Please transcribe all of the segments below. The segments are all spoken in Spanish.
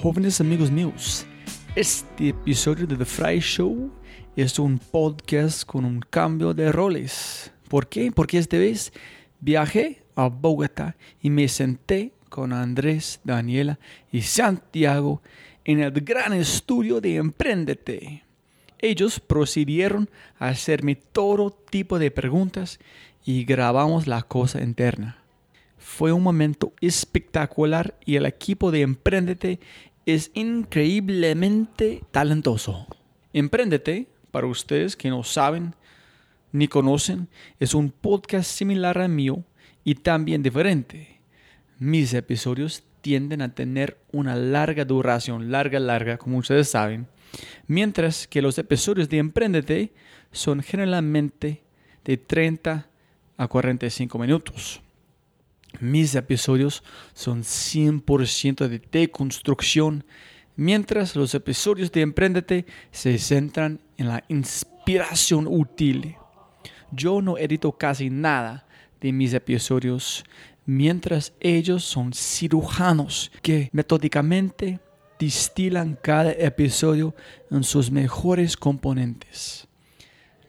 Jóvenes amigos míos, este episodio de The Fry Show es un podcast con un cambio de roles. ¿Por qué? Porque esta vez viajé a Bogotá y me senté con Andrés, Daniela y Santiago en el gran estudio de Emprendete. Ellos procedieron a hacerme todo tipo de preguntas y grabamos la cosa interna. Fue un momento espectacular y el equipo de Emprendete es increíblemente talentoso. Emprendete, para ustedes que no saben ni conocen, es un podcast similar al mío y también diferente. Mis episodios tienden a tener una larga duración, larga, larga, como ustedes saben, mientras que los episodios de Emprendete son generalmente de 30 a 45 minutos. Mis episodios son 100% de deconstrucción, mientras los episodios de Emprendete se centran en la inspiración útil. Yo no edito casi nada de mis episodios, mientras ellos son cirujanos que metódicamente distilan cada episodio en sus mejores componentes.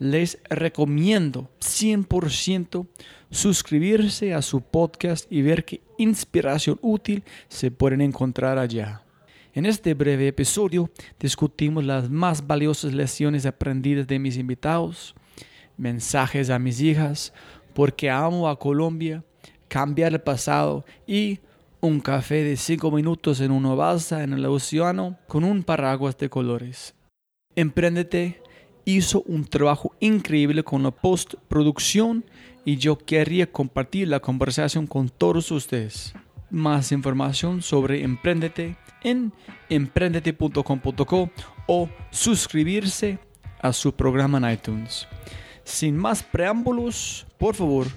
Les recomiendo 100% suscribirse a su podcast y ver qué inspiración útil se pueden encontrar allá. En este breve episodio discutimos las más valiosas lecciones aprendidas de mis invitados, mensajes a mis hijas, porque amo a Colombia, cambiar el pasado y un café de 5 minutos en una balsa en el océano con un paraguas de colores. Emprendete hizo un trabajo increíble con la postproducción y yo quería compartir la conversación con todos ustedes. Más información sobre Emprendete en emprendete.com.co o suscribirse a su programa en iTunes. Sin más preámbulos, por favor,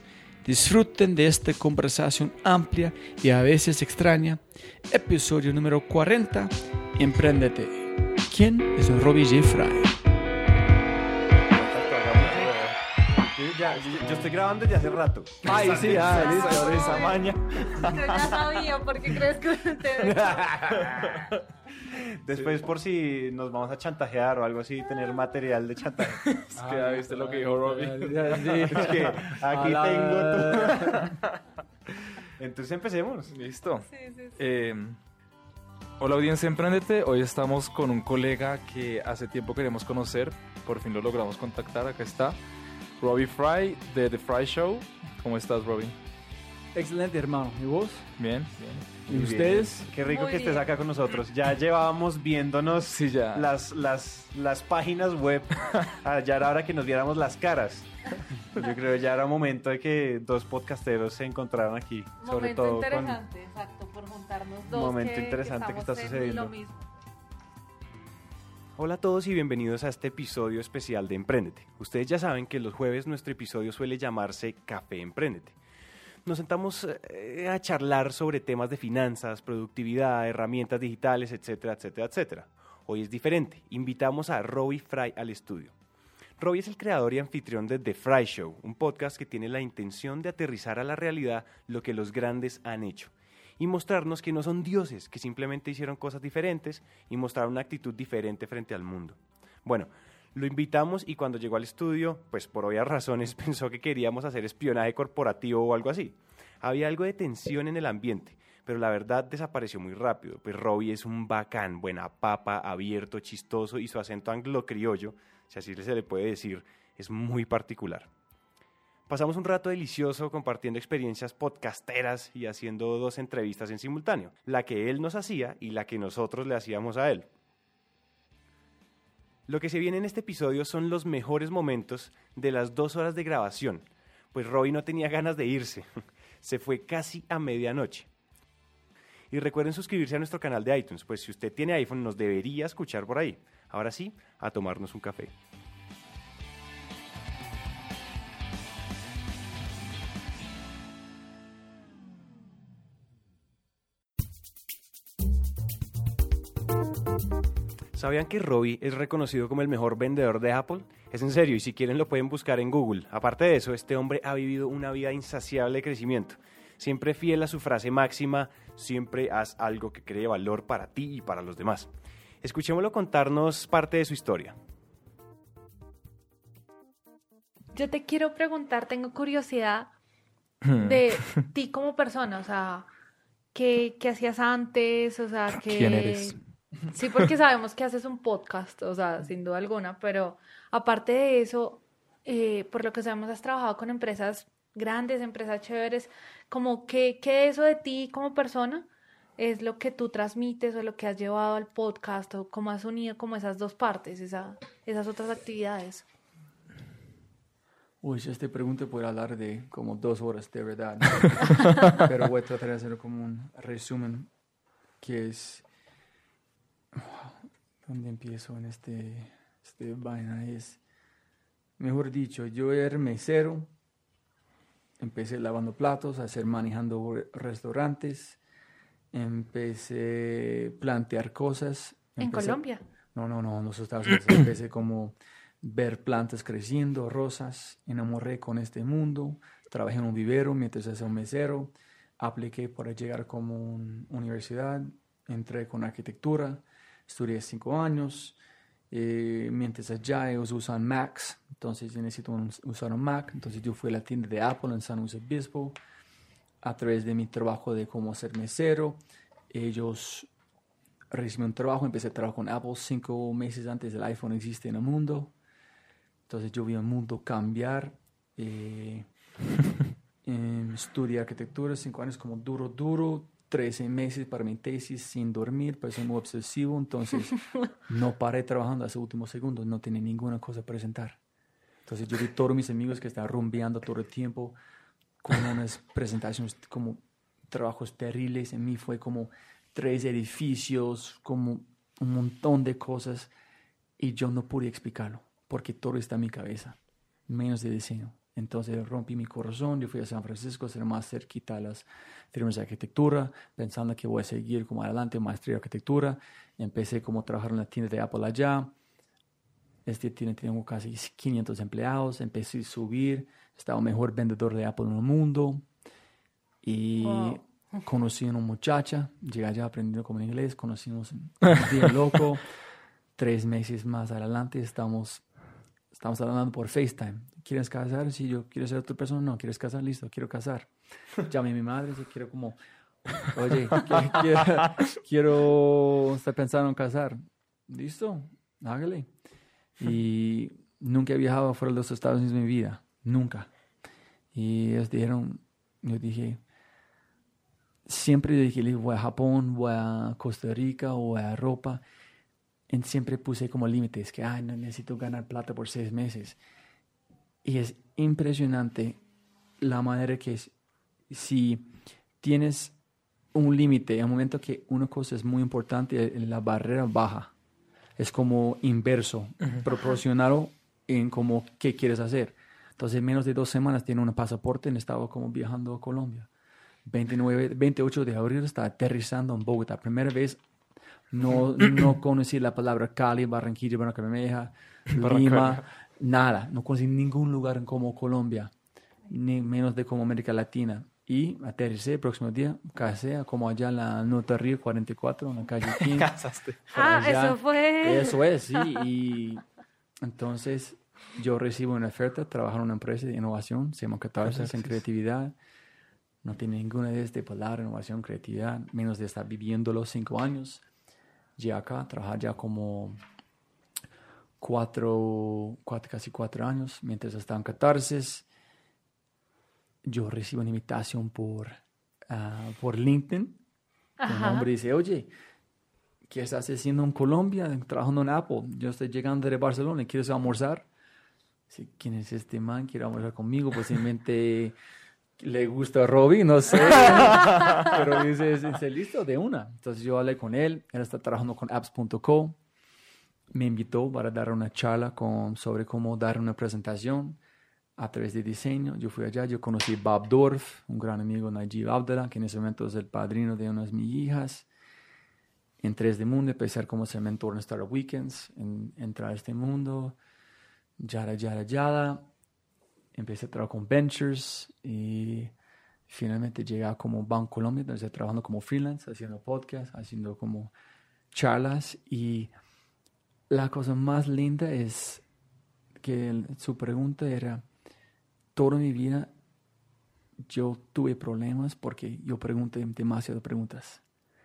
disfruten de esta conversación amplia y a veces extraña. Episodio número 40, Emprendete. ¿Quién es Robbie J. Fry? Yo, estoy grabando desde hace rato. Ay, sí, ah, listo, esa maña. Yo ya sabía, ¿por qué crees que te Después, por si nos vamos a chantajear o algo así, tener material de chantaje. Es que ya viste lo que dijo Robbie. Es que aquí tengo tu... Entonces empecemos. Listo. Sí, sí, sí. Eh, hola audiencia Emprendete, hoy estamos con un colega que hace tiempo queremos conocer, por fin lo logramos contactar, acá está, Robbie Fry de The Fry Show. ¿Cómo estás Robbie? Excelente, hermano. ¿Y vos? Bien, bien. ¿Y ustedes? bien. Qué rico Muy que estés acá con nosotros. Ya llevábamos viéndonos Sí, ya. las, las, las páginas web. Ah, ya era hora que nos viéramos las caras. Yo creo que ya era momento de que dos podcasteros se encontraran aquí. Sobre Momento todo con... interesante, exacto, por juntarnos dos. Momento que, interesante que está sucediendo. Lo mismo. Hola a todos y bienvenidos a este episodio especial de Emprendete. Ustedes ya saben que los jueves nuestro episodio suele llamarse Café Emprendete. Nos sentamos eh, a charlar sobre temas de finanzas, productividad, herramientas digitales, etcétera, etcétera, etcétera. Hoy es diferente. Invitamos a Robbie Fry al estudio. Robbie es el creador y anfitrión de The Fry Show, un podcast que tiene la intención de aterrizar a la realidad lo que los grandes han hecho y mostrarnos que no son dioses, que simplemente hicieron cosas diferentes y mostraron una actitud diferente frente al mundo. Bueno, lo invitamos y cuando llegó al estudio, pues por obvias razones pensó que queríamos hacer espionaje corporativo o algo así. Había algo de tensión en el ambiente, pero la verdad desapareció muy rápido, pues Robbie es un bacán, buena papa, abierto, chistoso y su acento anglo-criollo, si así se le puede decir, es muy particular. Pasamos un rato delicioso compartiendo experiencias podcasteras y haciendo dos entrevistas en simultáneo, la que él nos hacía y la que nosotros le hacíamos a él. Lo que se viene en este episodio son los mejores momentos de las dos horas de grabación, pues Robbie no tenía ganas de irse, se fue casi a medianoche. Y recuerden suscribirse a nuestro canal de iTunes, pues si usted tiene iPhone nos debería escuchar por ahí. Ahora sí, a tomarnos un café. ¿Sabían que Robbie es reconocido como el mejor vendedor de Apple? Es en serio, y si quieren lo pueden buscar en Google. Aparte de eso, este hombre ha vivido una vida insaciable de crecimiento. Siempre fiel a su frase máxima, siempre haz algo que cree valor para ti y para los demás. Escuchémoslo contarnos parte de su historia. Yo te quiero preguntar, tengo curiosidad de ti como persona, o sea, ¿qué, qué hacías antes? O sea. ¿Quién eres? Sí, porque sabemos que haces un podcast, o sea, sin duda alguna, pero aparte de eso, eh, por lo que sabemos, has trabajado con empresas grandes, empresas chéveres, como que, que eso de ti como persona es lo que tú transmites o lo que has llevado al podcast o cómo has unido como esas dos partes, esa, esas otras actividades. Uy, si esta pregunta puede hablar de como dos horas, de verdad. Pero voy a tratar de hacer como un resumen, que es... ¿Dónde empiezo en este, este vaina? Es, mejor dicho, yo era mesero, empecé lavando platos, a hacer manejando re- restaurantes, empecé a plantear cosas. En Colombia. no, no, no, en los Estados Unidos. Empecé como ver plantas creciendo, rosas, enamoré con este mundo, trabajé en un vivero mientras era un mesero, apliqué para llegar como una universidad, entré con arquitectura, estudié cinco años, eh, mientras allá ellos usan Macs, entonces yo necesito un- usar un Mac, entonces yo fui a la tienda de Apple en San Luis Obispo, a través de mi trabajo de cómo ser mesero, ellos recibí un trabajo, empecé a trabajar con Apple cinco meses antes del iPhone existe en el mundo. Entonces yo vi el mundo cambiar. Eh, em, estudié arquitectura, cinco años como duro, duro. 13 meses para mi tesis sin dormir, pues soy muy obsesivo, entonces no paré trabajando hasta el último segundo, no tenía ninguna cosa a presentar. Entonces yo vi todos mis amigos que estaban rumbeando todo el tiempo con unas presentaciones como trabajos terribles. En mí fue como tres edificios, como un montón de cosas y yo no pude explicarlo porque todo está en mi cabeza, menos de diseño. Entonces rompí mi corazón, yo fui a San Francisco, ser más cerquita a las firmas de arquitectura, pensando que voy a seguir como adelante, maestría de arquitectura. Empecé como a trabajar en la tienda de Apple allá. Este tiene, tengo casi 500 empleados, empecé a subir, estaba el mejor vendedor de Apple en el mundo. Y Wow. conocí a una muchacha, llegué allá aprendiendo como inglés, conocimos un día loco. Tres meses más adelante estamos, estamos hablando por FaceTime. ¿Quieres casar? Sí, yo quiero ser otra persona. No, ¿quieres casar? Listo, quiero casar. Llamé a mi madre, yo quiero como, oye, quiero, quiero, quiero, estoy pensando en casar. Listo, hágale. Y nunca he viajado fuera de los Estados Unidos en mi vida, nunca. Y ellos dijeron, yo dije, siempre dije, voy a Japón, voy a Costa Rica voy a Europa. Siempre puse como límites, que, ay, no necesito ganar plata por seis meses. Y es impresionante la manera que es, si tienes un límite, en el momento que una cosa es muy importante, la barrera baja. Es como inverso, proporcional en como qué quieres hacer. Entonces, en menos de dos semanas tiene un pasaporte y estaba como viajando a Colombia. 29, 28 de abril estaba aterrizando en Bogotá. Primera vez no, no conocí la palabra Cali, Barranquilla, Barranquilla, Lima, nada. No conocí ningún lugar como Colombia, ni menos de como América Latina. Y aterricé el próximo día, casé como allá en la Nota Río 44, en la calle 15. Casaste. Ah, eso fue. Eso es, sí. Y entonces yo recibo una oferta, trabajar en una empresa de innovación, se llama Catarsis en creatividad. No tiene ninguna de este palabra, innovación, creatividad, menos de estar viviendo los cinco años. Llegué acá, trabajar ya como cuatro, cuatro, casi cuatro años, mientras estaba en Catarsis. Yo recibo una invitación por, uh, por LinkedIn. Un hombre dice, oye, ¿qué estás haciendo en Colombia? Trabajando en Apple. Yo estoy llegando de Barcelona, ¿quieres almorzar? Sí, ¿Quién es este man? ¿Quiere almorzar conmigo? Posiblemente le gusta a Robbie, no sé. Pero dice, dice, listo, de una. Entonces yo hablé con él, él está trabajando con apps.co. Me invitó para dar una charla con, sobre cómo dar una presentación a través de diseño. Yo fui allá, yo conocí Bob Dorf, un gran amigo Najib Abdallah, que en ese momento es el padrino de una de mis hijas. A este mundo, empecé a como ser mentor en Startup Weekends, en, entrar a este mundo, yada, yada, yada empecé a trabajar con Ventures y finalmente llegué a como Banco Colombia, donde estoy trabajando como freelance, haciendo podcast, haciendo como charlas y la cosa más linda es que su pregunta era, toda mi vida yo tuve problemas porque yo pregunté demasiadas preguntas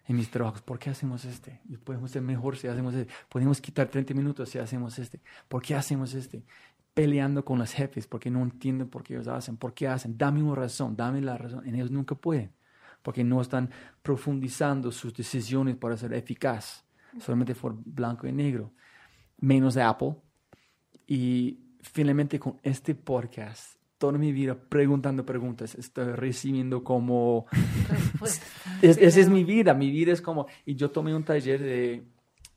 en mis trabajos. ¿Por qué hacemos este? Podemos ser mejor si hacemos este. Podemos quitar 30 minutos si hacemos este. ¿Por qué hacemos este? Peleando con los jefes porque no entienden por qué ellos hacen, por qué hacen. Dame una razón, dame la razón. En ellos nunca pueden porque no están profundizando sus decisiones para ser eficaz. Solamente por blanco y negro. Menos Apple. Y finalmente con este podcast, toda mi vida preguntando preguntas, estoy recibiendo como... esa es mi vida, mi vida es como... Y yo tomé un taller de,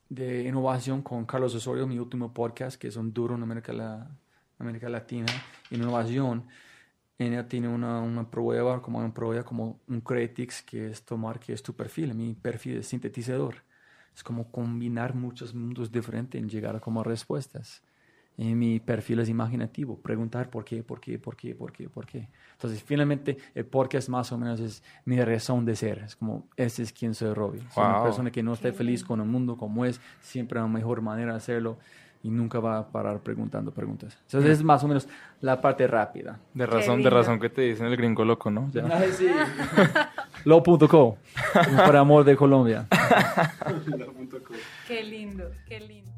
de innovación con Carlos Osorio, mi último podcast, que es un duro en América América Latina, innovación, ella tiene una, una prueba, como una prueba como un Cretix, que es tomar, que es tu perfil, mi perfil es sintetizador. Es como combinar muchos mundos diferentes en llegar a como respuestas. Y mi perfil es imaginativo, preguntar por qué, por qué, por qué, por qué, por qué. Entonces, finalmente, el por qué es más o menos es mi razón de ser. Es como, ese es quien soy, Robbie. Soy una persona que no está feliz con el mundo como es, siempre hay una mejor manera de hacerlo y nunca va a parar preguntando preguntas. Entonces es más o menos la parte rápida. De razón, de razón que te dicen el gringo loco, ¿no? Ya. Ay, sí. Lo.co, por amor de Colombia. qué lindo, qué lindo.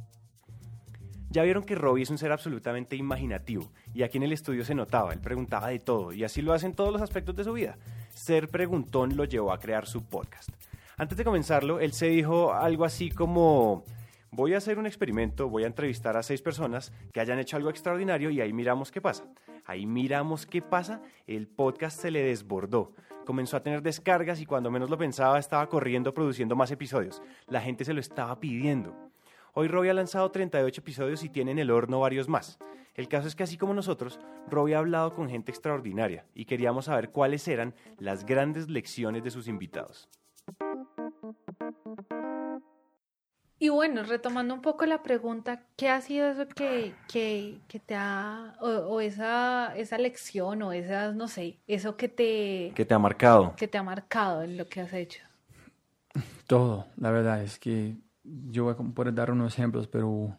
Ya vieron que Robbie es un ser absolutamente imaginativo y aquí en el estudio se notaba, él preguntaba de todo y así lo hace en todos los aspectos de su vida. Ser preguntón lo llevó a crear su podcast. Antes de comenzarlo, él se dijo algo así como voy a hacer un experimento, voy a entrevistar a seis personas que hayan hecho algo extraordinario y ahí miramos qué pasa. Ahí miramos qué pasa, el podcast se le desbordó. Comenzó a tener descargas y cuando menos lo pensaba estaba corriendo produciendo más episodios. La gente se lo estaba pidiendo. Hoy Robbie ha lanzado 38 episodios y tiene en el horno varios más. El caso es que así como nosotros, Robbie ha hablado con gente extraordinaria y queríamos saber cuáles eran las grandes lecciones de sus invitados. Y bueno, retomando un poco la pregunta, ¿qué ha sido eso que, que, que te ha, o, o esa, esa lección, o esa, no sé, eso que te, ¿Qué te ha marcado? que te ha marcado en lo que has hecho? Todo, la verdad es que yo voy a poder dar unos ejemplos, pero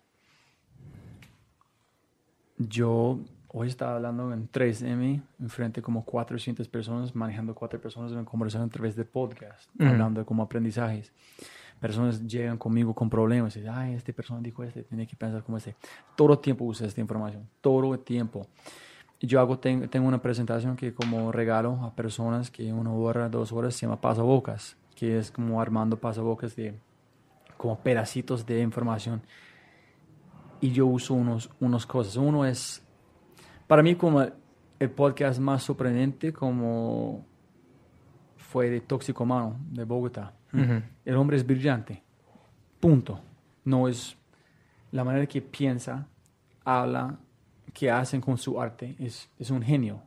yo hoy estaba hablando en 3M, enfrente como 400 personas, manejando cuatro personas en conversación a través de podcast, hablando de como aprendizajes. Personas llegan conmigo con problemas y dicen, ay, esta persona dijo este, tiene que pensar como este. Todo el tiempo usa esta información, todo el tiempo. Yo hago, ten- tengo una presentación que como regalo a personas que una hora, dos horas se llama pasabocas, que es como armando pasabocas de como pedacitos de información. Y yo uso unos, unos cosas. Uno es, para mí como el podcast más sorprendente como fue de Tóxico Mano, de Bogotá. El hombre es brillante. Punto. No es la manera que piensa, habla, que hacen con su arte. Es, es un genio.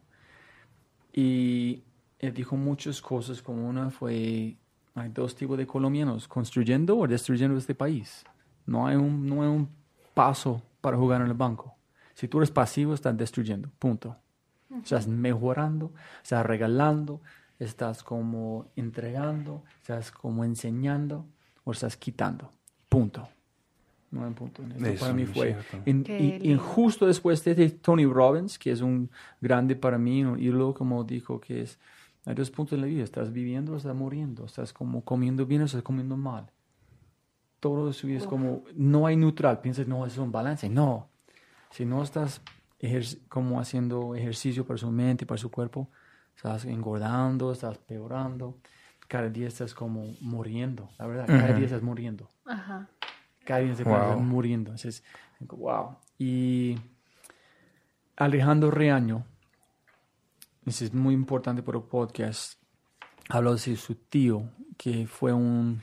Y él dijo muchas cosas, como una fue, hay dos tipos de colombianos, construyendo o destruyendo este país. No hay un, no hay un paso para jugar en el banco. Si tú eres pasivo, estás destruyendo. Punto. Estás mejorando, estás regalando, estás como entregando, estás como enseñando o estás quitando. Punto. No hay un punto. Eso para mí fue. en- y, justo después de Tony Robbins, que es un grande para mí, un ídolo, como dijo, que es, hay dos puntos en la vida, estás viviendo o estás muriendo, estás como comiendo bien o estás comiendo mal. Todo de su vida es como, no hay neutral, piensas, no, es un balance. No, si no estás como haciendo ejercicio para su mente, para su cuerpo, estás engordando, estás peorando, cada día estás como muriendo, la verdad, cada Ujú. día estás muriendo Ajá. cada día se Wow. estás muriendo. Entonces, wow. Y Alejandro Reaño, eso es muy importante para el podcast, habló de su tío, que fue un...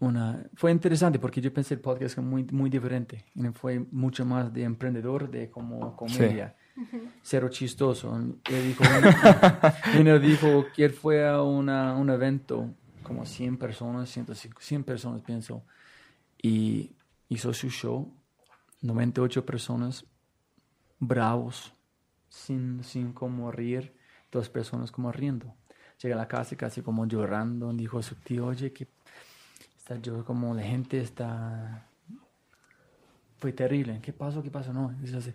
Una, fue interesante porque yo pensé el podcast muy, muy diferente. Fue mucho más de emprendedor, de como comedia. Cero chistoso. Él dijo, él dijo que él fue a una, un evento, como 100 personas, 105, 100 personas pienso, y hizo su show, 98 personas bravos, sin, sin como reír, dos personas como riendo. Llega a la casa casi como llorando, dijo a su tío, oye, que está yo como la gente está... Fue terrible, ¿qué pasó? ¿Qué pasó? No, así.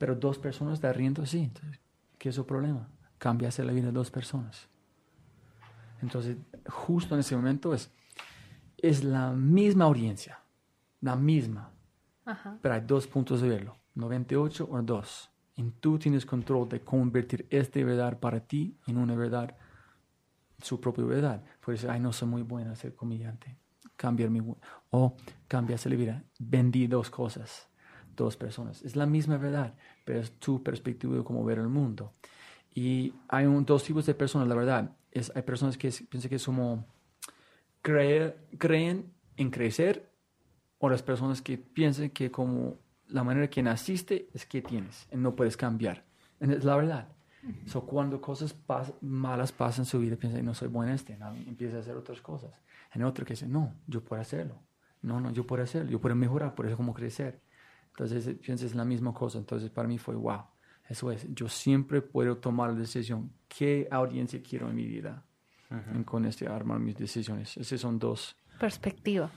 Pero dos personas están riendo así, entonces, ¿qué es su problema? Cambiarse la vida de dos personas. Entonces, justo en ese momento es, es la misma audiencia, la misma, Ajá. pero hay dos puntos de verlo, 98 o 2. Y tú tienes control de convertir esta verdad para ti en una verdad, su propia verdad. Por eso, ay, no soy muy buena a ser comediante. Cambiar mi... O cambiarse la vida. Vendí dos cosas, dos personas. Es la misma verdad, pero es tu perspectiva de cómo ver el mundo. Y hay un, dos tipos de personas, la verdad. Es, hay personas que es- piensan que es como creer, creen en crecer o las personas que piensan que como la manera que naciste es que tienes y no puedes cambiar. And Es la verdad. So, cuando cosas pas- malas pasan en su vida, piensa, no soy bueno en este, no, empieza a hacer otras cosas. En otro que dice, no, yo puedo hacerlo. No, no, yo puedo hacerlo, yo puedo mejorar, por eso como crecer. Entonces, eh, piensas la misma cosa. Entonces, para mí fue, wow, eso es. Yo siempre puedo tomar la decisión, qué audiencia quiero en mi vida. Y con este armar mis decisiones. Esos son dos. Perspectiva.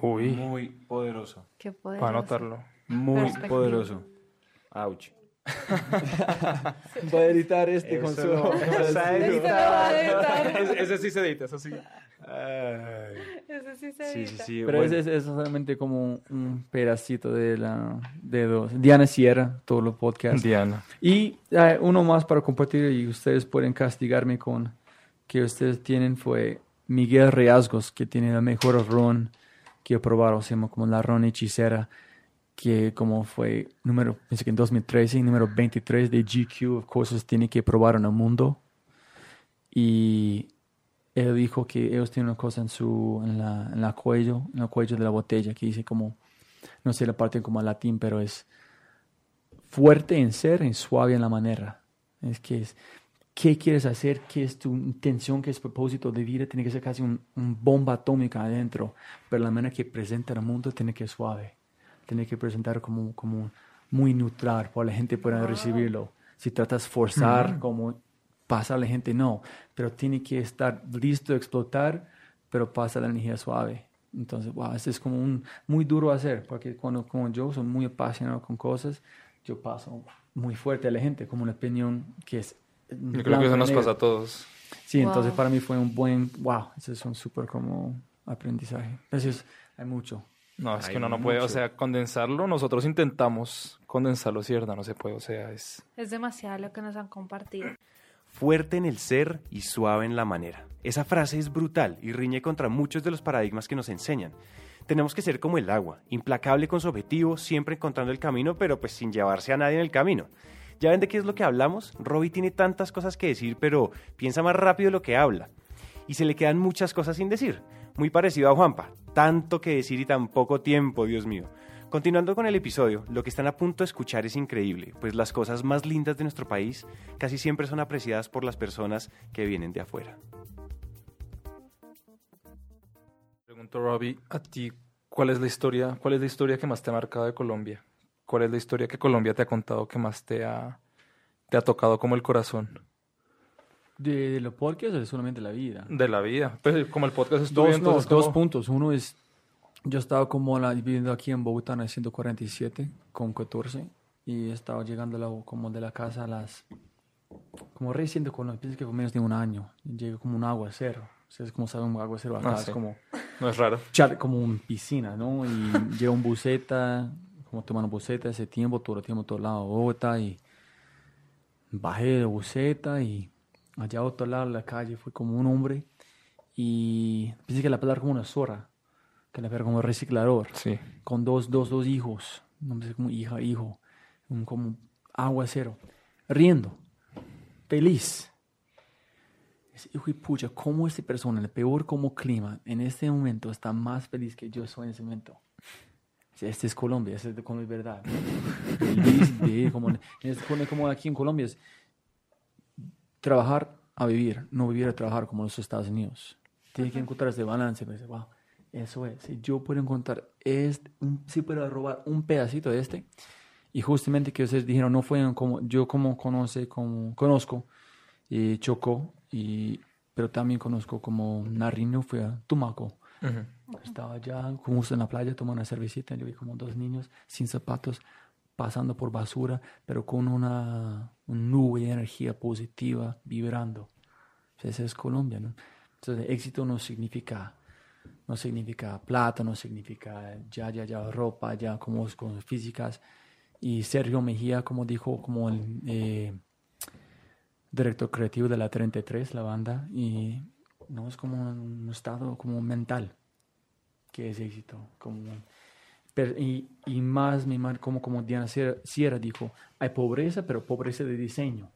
Uy, Muy poderoso. Qué poder. para anotarlo. Muy poderoso. Ouch. Voy a editar este con su-. Ese, ese sí se edita, eso sí. Ese sí se Sí, sí, sí. Pero bueno. es, es- solamente como un pedacito de la de dos. Diana Sierra, todos los podcasts. Diana. Y eh, uno más para compartir y ustedes pueden castigarme con que ustedes tienen fue Miguel Riasgos, que tiene la mejor ron que he probado, se llama como la ron hechicera, que como fue número, pienso que en 2013, número 23 de GQ, of cosas tiene que probar en el mundo. Y él dijo que ellos tienen una cosa en su, en la, en la cuello, en el cuello de la botella, que dice como, no sé la parte como latín, pero es fuerte en ser y suave en la manera. Es que es, qué quieres hacer, qué es tu intención, qué es tu propósito de vida, tiene que ser casi un, un bomba atómica adentro, pero la manera que presenta al mundo tiene que ser suave, tiene que presentar como, como muy neutral para que la gente pueda recibirlo. Si tratas de forzar, como pasa a la gente, no, pero tiene que estar listo a explotar, pero pasa la energía suave. Entonces, wow, eso es como un, muy duro hacer, porque cuando como yo soy muy apasionado con cosas, yo paso muy fuerte a la gente, como una opinión que es... Yo creo que eso nos pasa a todos. Sí, entonces Wow. para mí fue un buen, wow, eso es un súper como aprendizaje. Eso es, hay mucho. No, es Hay que uno no puede, o mucho. sea, condensarlo, nosotros intentamos condensarlo, ¿cierto? No se puede, o sea, es... Es demasiado lo que nos han compartido. Fuerte en el ser y suave en la manera. Esa frase es brutal y riñe contra muchos de los paradigmas que nos enseñan. Tenemos que ser como el agua, implacable con su objetivo, siempre encontrando el camino, pero pues sin llevarse a nadie en el camino. ¿Ya ven de qué es lo que hablamos? Robbie tiene tantas cosas que decir, pero piensa más rápido lo que habla. Y se le quedan muchas cosas sin decir. Muy parecido a Juanpa. Tanto que decir y tan poco tiempo, Dios mío. Continuando con el episodio, lo que están a punto de escuchar es increíble, pues las cosas más lindas de nuestro país casi siempre son apreciadas por las personas que vienen de afuera. Pregunto, Robbie, a ti, ¿cuál es la historia, cuál es la historia que más te ha marcado de Colombia? ¿Cuál es la historia que Colombia te ha contado que más te ha, te ha tocado como el corazón ¿De, de lo podcast o solamente la vida? de la vida? Pues como el podcast estuvo, Dos, no, dos como- puntos. Uno es, yo estaba como la, viviendo aquí en Bogotá en el 147 con 14 y estaba llegando la- como de la casa a las, como recién de Colombia, pienso que fue menos de un año. Llegué como un aguacero. Ustedes como saben, un aguacero acá Ah, es sí. como, No es raro. char- como una piscina, ¿no? Y llega un buseta, como tomando buseta ese tiempo, todo el tiempo, todo lado de Bogotá y bajé de buseta y allá a otro lado de la calle fue como un hombre y pensé que la palabra como una zorra, que la palabra como reciclador, Sí. con dos, dos, dos hijos, no sé como hija, hijo, como aguacero, riendo, feliz. Ese hijo de pucha, ¿cómo esta persona, el peor como clima, en este momento está más feliz que yo soy en ese momento? Este es Colombia, este es de Colombia, es verdad. Feliz de, como, en este- como aquí en Colombia es trabajar a vivir, no vivir a trabajar como en los Estados Unidos. Tiene que encontrar ese balance. Pues, wow, eso es. Si yo puedo encontrar, este, un, si puedo robar un pedacito de este, y justamente que ustedes dijeron, no fue como yo como conoce, como conozco, y Chocó, y, pero también conozco como Nariño, fue a Tumaco. Ujú. Estaba allá, como en la playa, tomando una cervecita. Yo vi como dos niños sin zapatos, pasando por basura, pero con una, una nube de energía positiva vibrando. Esa es Colombia, ¿no? Entonces, éxito no significa, no significa plata, no significa ya, ya, ya, ropa, ya, como cosas físicas. Y Sergio Mejía, como dijo, como el eh, director creativo de la 33, la banda, y no es como un estado como mental que es éxito. Como, pero- y, y más, mi mar- como, como Diana Sierra, Sierra dijo, hay pobreza, pero pobreza de diseño,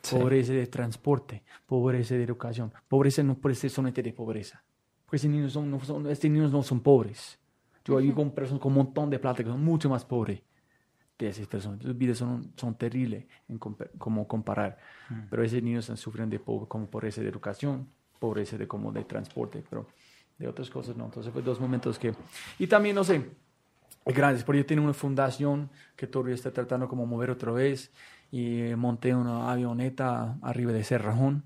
Sí. pobreza de transporte, pobreza de educación. Pobreza no puede ser solamente de pobreza. Porque estos niños, son, no son, estos niños no son pobres. Yo vivo con personas con un montón de plata que son mucho más pobres de esas personas. Sus vidas son, son terribles en compa- como comparar. Pero esos niños están sufriendo de po- como pobreza de educación, pobreza de como de transporte, pero de otras cosas no. Entonces fue dos momentos que... Y también, no sé, grandes, porque yo tengo una fundación que todavía está tratando como mover otra vez y monté una avioneta arriba de Cerrajón.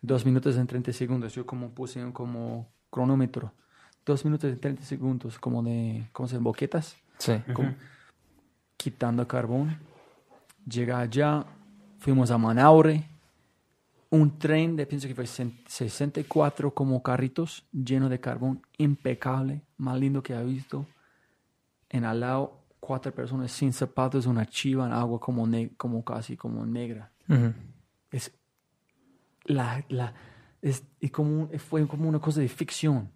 Dos minutos en 30 segundos. Yo como puse como cronómetro. Dos minutos en 30 segundos como de, ¿cómo se llama? Boquetas Sí. como quitando carbón. Llega allá, fuimos a Manaure, un tren de, pienso que fue cen- 64 como carritos lleno de carbón, impecable, más lindo que he visto. En al lado, cuatro personas sin zapatos, una chiva en agua como, ne- como casi como negra. Es la, la, es, y como, fue como una cosa de ficción.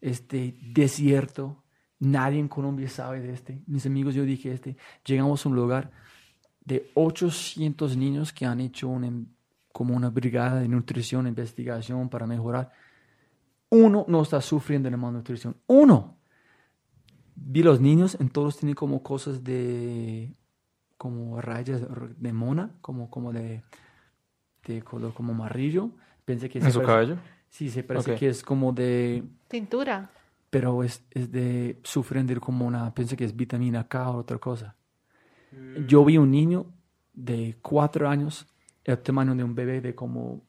Este desierto, nadie en Colombia sabe de este. Mis amigos, yo dije este. Llegamos a un lugar de 800 niños que han hecho un em- como una brigada de nutrición, investigación para mejorar. Uno no está sufriendo de malnutrición. Uno. Vi los niños, en todos tienen como cosas de, como rayas de mona, como, como de, de color como amarillo. Pensé que ¿En se su parece- cabello? Sí, se parece Ok. que es como de, Tintura. pero es, es de sufren de como una, pensé que es vitamina K o otra cosa. Yo vi un niño de cuatro años, el tamaño de un bebé de como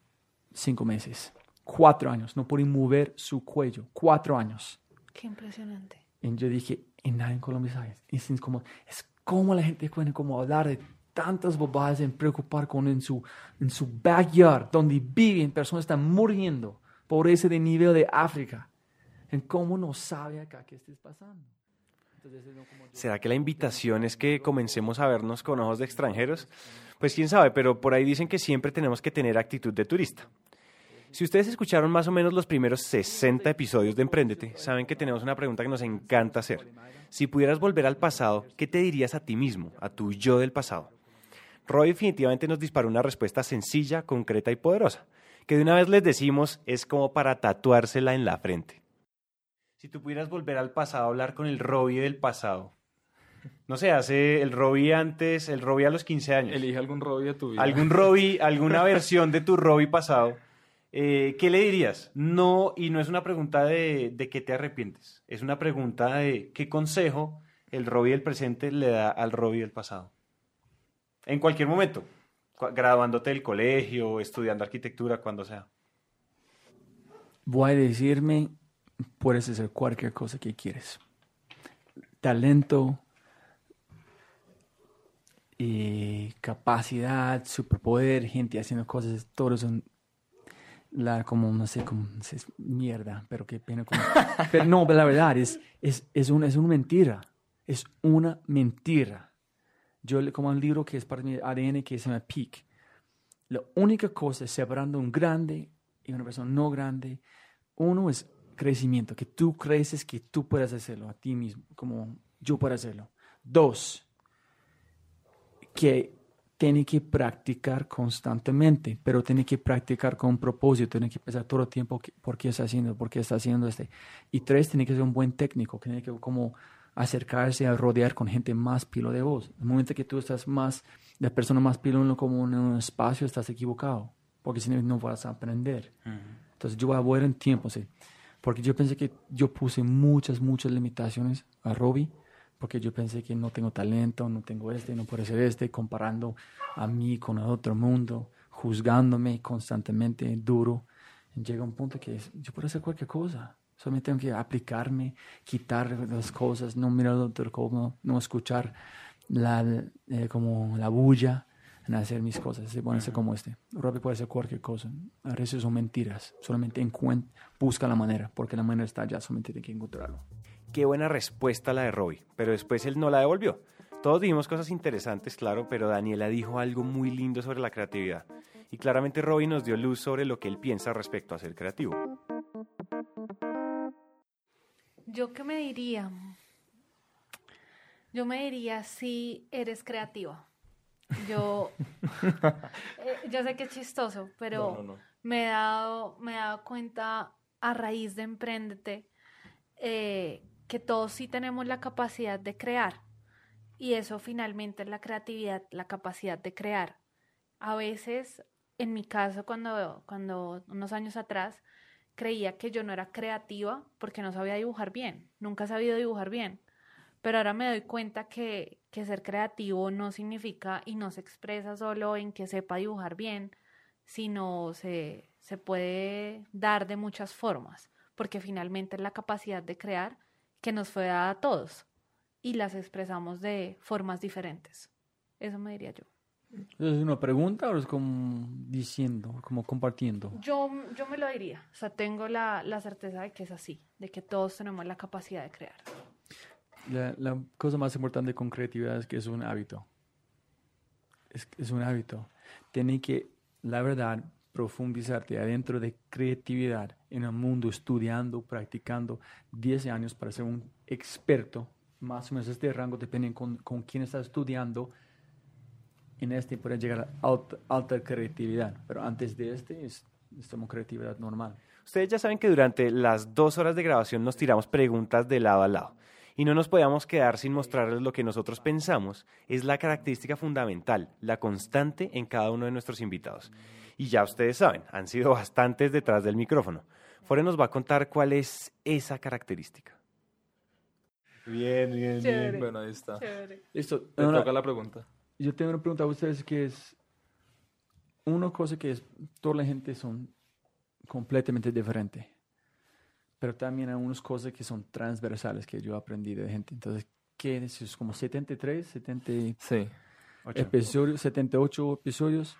cinco meses. Cuatro años, no podía mover su cuello. Cuatro años. Qué impresionante. Y yo dije, y nadie en Colombia sabe. Y es como, es como la gente puede como hablar de tantas bobadas en preocupar con en su, en su backyard, donde viven, personas están muriendo por ese de nivel de África. En cómo no sabe acá qué estés pasando. ¿Será que la invitación es que comencemos a vernos con ojos de extranjeros? Pues quién sabe, pero por ahí dicen que siempre tenemos que tener actitud de turista. Si ustedes escucharon más o menos los primeros 60 episodios de Emprendete, saben que tenemos una pregunta que nos encanta hacer. Si pudieras volver al pasado, ¿qué te dirías a ti mismo, a tu yo del pasado? Roy definitivamente nos disparó una respuesta sencilla, concreta y poderosa, que de una vez les decimos es como para tatuársela en la frente. Si tú pudieras volver al pasado a hablar con el Robbie del pasado, no sé, hace el Robbie antes, el Robbie a los 15 años, Elige algún Robbie de tu vida. algún Robbie, alguna versión de tu Robbie pasado, eh, ¿qué le dirías? No, y no es una pregunta de, de qué te arrepientes, es una pregunta de qué consejo el Robbie del presente le da al Robbie del pasado. En cualquier momento, graduándote del colegio, estudiando arquitectura, cuando sea. Voy a decirme, puedes hacer cualquier cosa que quieres. Talento, y capacidad, superpoder, gente haciendo cosas, todo es un, la, como, no sé, como, no sé, es mierda, pero qué pena. como- pero no, pero la verdad es, es, es, una, es una mentira, es una mentira. Yo le como un libro que es parte de mi ADN que se llama Peak. La única cosa separando un grande y una persona no grande, uno es crecimiento, que tú creces que tú puedes hacerlo a ti mismo, como yo puedo hacerlo. Dos, que tiene que practicar constantemente, pero tiene que practicar con propósito, tiene que pensar todo el tiempo por qué está haciendo, por qué está haciendo este. Y tres, tiene que ser un buen técnico, tiene que como acercarse a rodear con gente más pilo de vos. El momento que tú estás más, la persona más pilo en- como en un espacio, estás equivocado, porque si no, no vas a aprender. Entonces yo voy a volver en tiempo, sí. Porque yo pensé que yo puse muchas, muchas limitaciones a Robbie, porque yo pensé que no tengo talento, no tengo este, no puedo ser este, comparando a mí con el otro mundo, juzgándome constantemente duro. Llega un punto que es- yo puedo hacer cualquier cosa. Solamente tengo que aplicarme, quitar las cosas, no mirar al otro como, no escuchar la, eh, como la bulla en hacer mis cosas. Se puede hacer como este. Robbie puede hacer cualquier cosa. A veces son mentiras. Solamente busca la manera, porque la manera está allá, solamente tiene que encontrarlo. Qué buena respuesta la de Robbie, pero después él no la devolvió. Todos dijimos cosas interesantes, claro, pero Daniela dijo algo muy lindo sobre la creatividad. Y claramente Robbie nos dio luz sobre lo que él piensa respecto a ser creativo. ¿Yo qué me diría? Yo me diría si eres creativa. Yo, eh, yo sé que es chistoso, pero No, no, no. me he dado, me he dado cuenta a raíz de Emprendete eh, que todos sí tenemos la capacidad de crear. Y eso finalmente es la creatividad, la capacidad de crear. A veces, en mi caso, cuando, cuando unos años atrás, creía que yo no era creativa porque no sabía dibujar bien. Nunca he sabido dibujar bien. Pero ahora me doy cuenta que, que ser creativo no significa y no se expresa solo en que sepa dibujar bien, sino se, se puede dar de muchas formas, porque finalmente es la capacidad de crear que nos fue dada a todos y las expresamos de formas diferentes. Eso me diría yo. ¿Es una pregunta o es como diciendo, como compartiendo? Yo, yo me lo diría, o sea, tengo la, la certeza de que es así, de que todos tenemos la capacidad de crear. La, la cosa más importante con creatividad es que es un hábito. Es, es un hábito. Tiene que, la verdad, profundizarte adentro de creatividad en el mundo, estudiando, practicando 10 años para ser un experto. Más o menos este rango depende con, con quién estás estudiando. En este puedes llegar a alta, alta creatividad, pero antes de este es, es como creatividad normal. Ustedes ya saben que durante las dos horas de grabación nos tiramos preguntas de lado a lado. Y no nos podíamos quedar sin mostrarles lo que nosotros pensamos es la característica fundamental, la constante en cada uno de nuestros invitados. Y ya ustedes saben, han sido bastantes detrás del micrófono. Fore nos va a contar cuál es esa característica. Bien, bien, Chévere. bien. Bueno, ahí está. Chévere. Listo. Te Ahora, toca la pregunta. Yo tengo una pregunta a ustedes que es una cosa que es toda la gente son completamente diferentes pero también hay unas cosas que son transversales que yo aprendí de gente. Entonces ¿qué es? Es como 73 70 Sí. episodios 78 episodios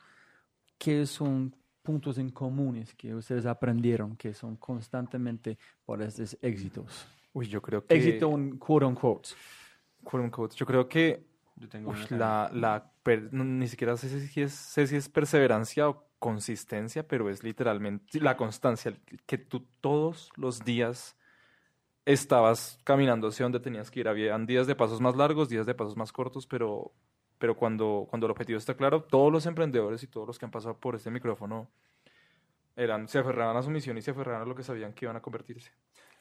que son puntos en comunes que ustedes aprendieron que son constantemente por estos éxitos Uy, yo creo que... éxito en quote unquote. Quote unquote, Yo creo que Yo tengo acá. la, la per- no, ni siquiera sé si, es, sé si es perseverancia o consistencia, pero es literalmente la constancia, que tú todos los días estabas caminando hacia donde tenías que ir. Habían días de pasos más largos, días de pasos más cortos, pero, pero cuando, cuando el objetivo está claro, todos los emprendedores y todos los que han pasado por este micrófono eran, se aferraban a su misión y se aferraban a lo que sabían que iban a convertirse.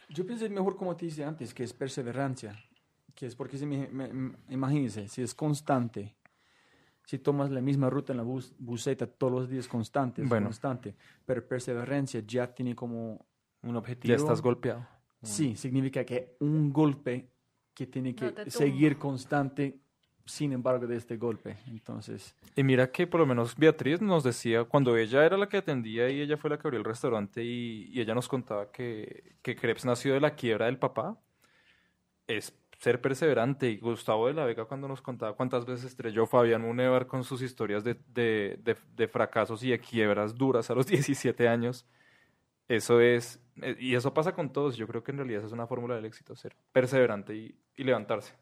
Yo pienso es mejor como te dije antes, que es perseverancia, que es porque si me, me- me- imagínense, si es constante, si tomas la misma ruta en la bus, buseta todos los días constante, Bueno. constante, pero perseverancia ya tiene como un objetivo. Ya estás golpeado. Sí, significa que un golpe que tiene que No seguir constante sin embargo de este golpe. Entonces, Y mira que por lo menos Beatriz nos decía, cuando ella era la que atendía y ella fue la que abrió el restaurante y, y ella nos contaba que, que Crepes nació de la quiebra del papá, es ser perseverante. Y Gustavo de la Vega cuando nos contaba cuántas veces estrelló Fabián Munevar con sus historias de, de, de- fracasos y de quiebras duras a los 17 años, eso es, eh, y eso pasa con todos, yo creo que en realidad es una fórmula del éxito, ser perseverante y, y levantarse.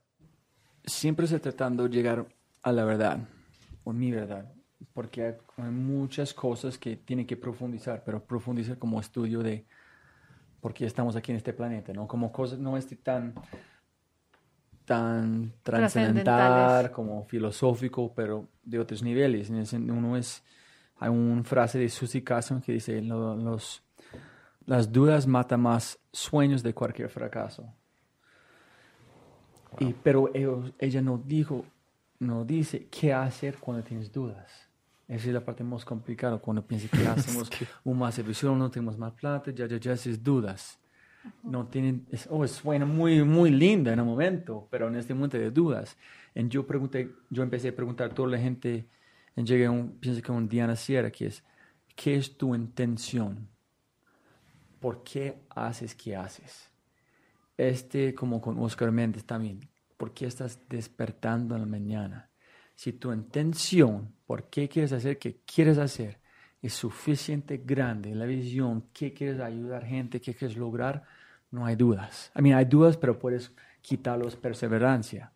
siempre estoy tratando de llegar a la verdad, o mi verdad, porque hay muchas cosas que tienen que profundizar, pero profundizar como estudio de por qué estamos aquí en este planeta, ¿no? Como cosas no es tan tan trascendental como filosófico, pero de otros niveles. Uno es, hay una frase de Susie Carson que dice, "Lo- los, las dudas matan más sueños de cualquier fracaso. Y, pero ellos- ella no dijo, no dice qué hacer cuando tienes dudas. Esa es la parte más complicada, cuando piensas que hacemos un más servicio, no tenemos más plata, ya, ya, ya, esas dudas. No tienen, es, oh, suena muy, muy linda en el momento, pero en este momento de dudas. Y yo pregunté, yo empecé a preguntar a toda la gente, y llegué a un, pienso que un Diana Sierra, que es, ¿qué es tu intención? ¿Por qué haces que haces? Este, como con Oscar Méndez también, ¿por qué estás despertando en la mañana? Si tu intención, ¿por qué quieres hacer qué quieres hacer? Es suficiente grande, la visión, qué quieres ayudar gente, qué quieres lograr, no hay dudas. I mean, hay dudas, pero puedes quitarlos perseverancia.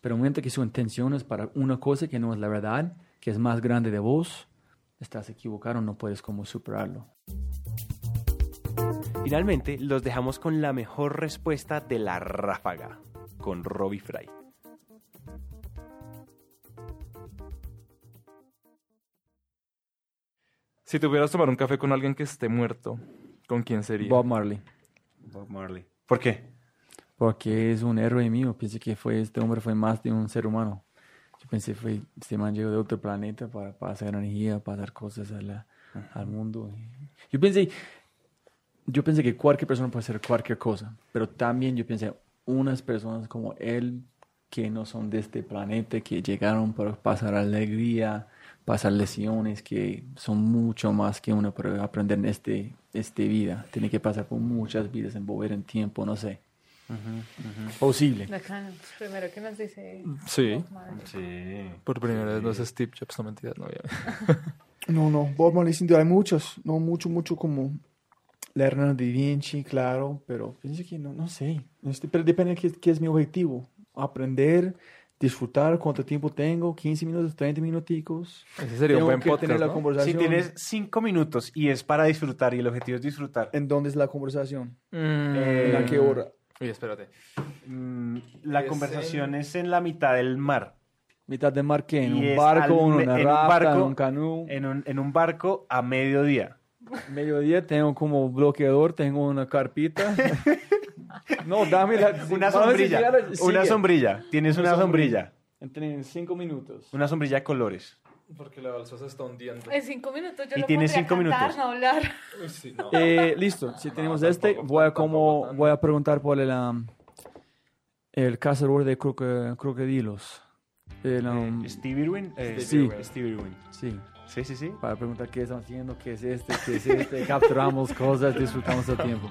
Pero en el momento que su intención es para una cosa que no es la verdad, que es más grande de vos, estás equivocado, no puedes como superarlo. Finalmente, los dejamos con la mejor respuesta de la ráfaga, con Robbie Fry. Si tuvieras tomar un café con alguien que esté muerto, ¿con quién sería? Bob Marley. Bob Marley. ¿Por qué? Porque es un héroe mío. Pensé que fue, este hombre fue más de un ser humano. Yo pensé fue, este man llegó de otro planeta para pasar energía, para dar cosas a la- al mundo. Yo pensé, yo pensé que cualquier persona puede hacer cualquier cosa, pero también yo pensé unas personas como él que no son de este planeta, que llegaron para pasar alegría, pasar lesiones, que son mucho más que uno para aprender en este, este vida. Tiene que pasar por muchas vidas, envolver en tiempo, no sé. Posible. Bacano. Primero que nos dice. Sí. Sí. Por primera vez no es Steve Jobs, no mentiras, no. No, no, Bob Marley sin duda hay muchos, no mucho, mucho como Leonardo da Vinci, claro, pero pienso que no, no sé, Este, pero depende de qué, qué es mi objetivo, aprender, disfrutar, cuánto tiempo tengo, 15 minutos, 30 minuticos. Ese sería un buen que podcast, tener la ¿no? Si tienes cinco minutos y es para disfrutar y el objetivo es disfrutar, ¿En dónde es la conversación? Eh, ¿En a qué hora? Oye, espérate. mm, la Es conversación es en la mitad del mar, ¿Mitad de mar qué? ¿En Y un barco, al en una en un barco, en un canú? en un, en un barco a mediodía. Mediodía tengo como bloqueador, tengo una carpita. No, dame la... Una sombrilla. Una sombrilla. Tienes una, Una sombrilla. En cinco minutos. Una sombrilla de colores. Porque la balsa se está hundiendo. En cinco minutos yo Y lo tienes cinco cantar, minutos. no hablar. Uy, sí, no. Eh, listo, si tenemos este, tampoco, voy a como voy a preguntar por el um, el cazador de croque- crocodilos. El, um, Eh, Steve Irwin. eh, Sí. Steve- Steve Irwin. sí, Sí, sí, sí. para preguntar qué están haciendo, qué es este, qué es este, capturamos cosas, disfrutamos el tiempo.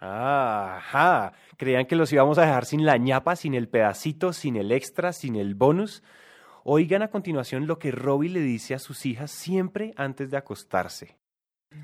Ajá. Creían que los íbamos a dejar sin la ñapa, sin el pedacito, sin el extra, sin el bonus. Oigan a continuación lo que Robbie le dice a sus hijas siempre antes de acostarse.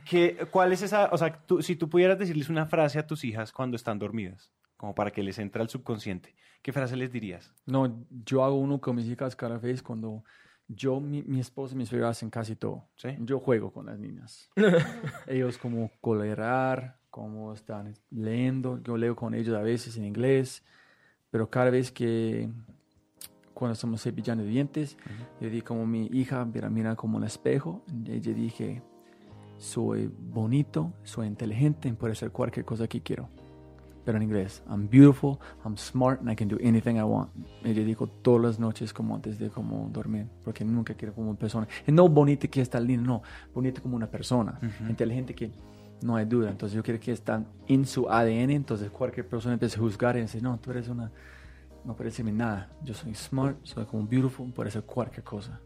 ¿Qué, ¿Cuál es esa? O sea, tú- si tú pudieras decirles una frase a tus hijas cuando están dormidas, como para que les entre al subconsciente, ¿qué frase les dirías? No, yo hago uno con mis hijas cada vez cuando yo, mi, mi esposa y mis hijas hacen casi todo. ¿Sí? Yo juego con las niñas. ellos como colorear, como están leyendo. Yo leo con ellos a veces en inglés, pero cada vez que cuando estamos cepillando dientes, yo dije como mi hija mira, mira como un espejo. Ella dije, soy bonito, soy inteligente, puedo hacer cualquier cosa que quiero. Pero en inglés, I'm beautiful, I'm smart, and I can do anything I want. Ella dijo todas las noches como antes de como dormir, porque nunca quiero como una persona. Y no bonita que está linda, no, bonita como una persona, inteligente que no hay duda. Entonces yo quiero que están en su ADN, entonces cualquier persona empiece a juzgar y decir, no, tú eres una, no parece nada. Yo soy smart, soy como beautiful, puedo hacer cualquier cosa.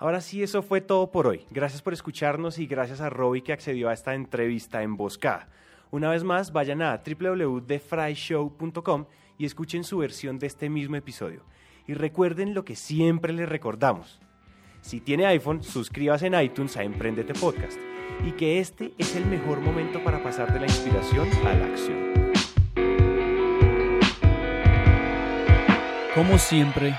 Ahora sí, eso fue todo por hoy. Gracias por escucharnos y gracias a Robbie que accedió a esta entrevista emboscada. Una vez más, vayan a www.thefryshow.com y escuchen su versión de este mismo episodio. Y recuerden lo que siempre les recordamos. Si tiene iPhone, suscríbase en iTunes a Emprendete Podcast y que este es el mejor momento para pasar de la inspiración a la acción. Como siempre,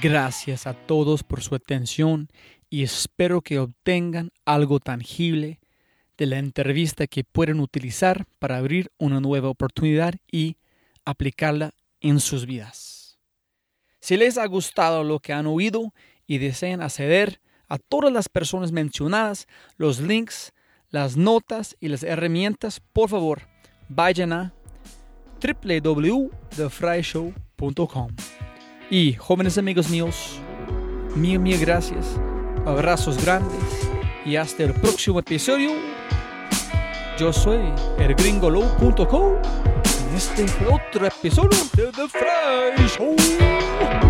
gracias a todos por su atención y espero que obtengan algo tangible de la entrevista que pueden utilizar para abrir una nueva oportunidad y aplicarla en sus vidas. Si les ha gustado lo que han oído y desean acceder a todas las personas mencionadas, los links, las notas y las herramientas, por favor, vayan a www.thefryshow.com. Y jóvenes amigos míos, mil, mil gracias, abrazos grandes y hasta el próximo episodio. Yo soy el Nesten 48 episoder til The Fry Show!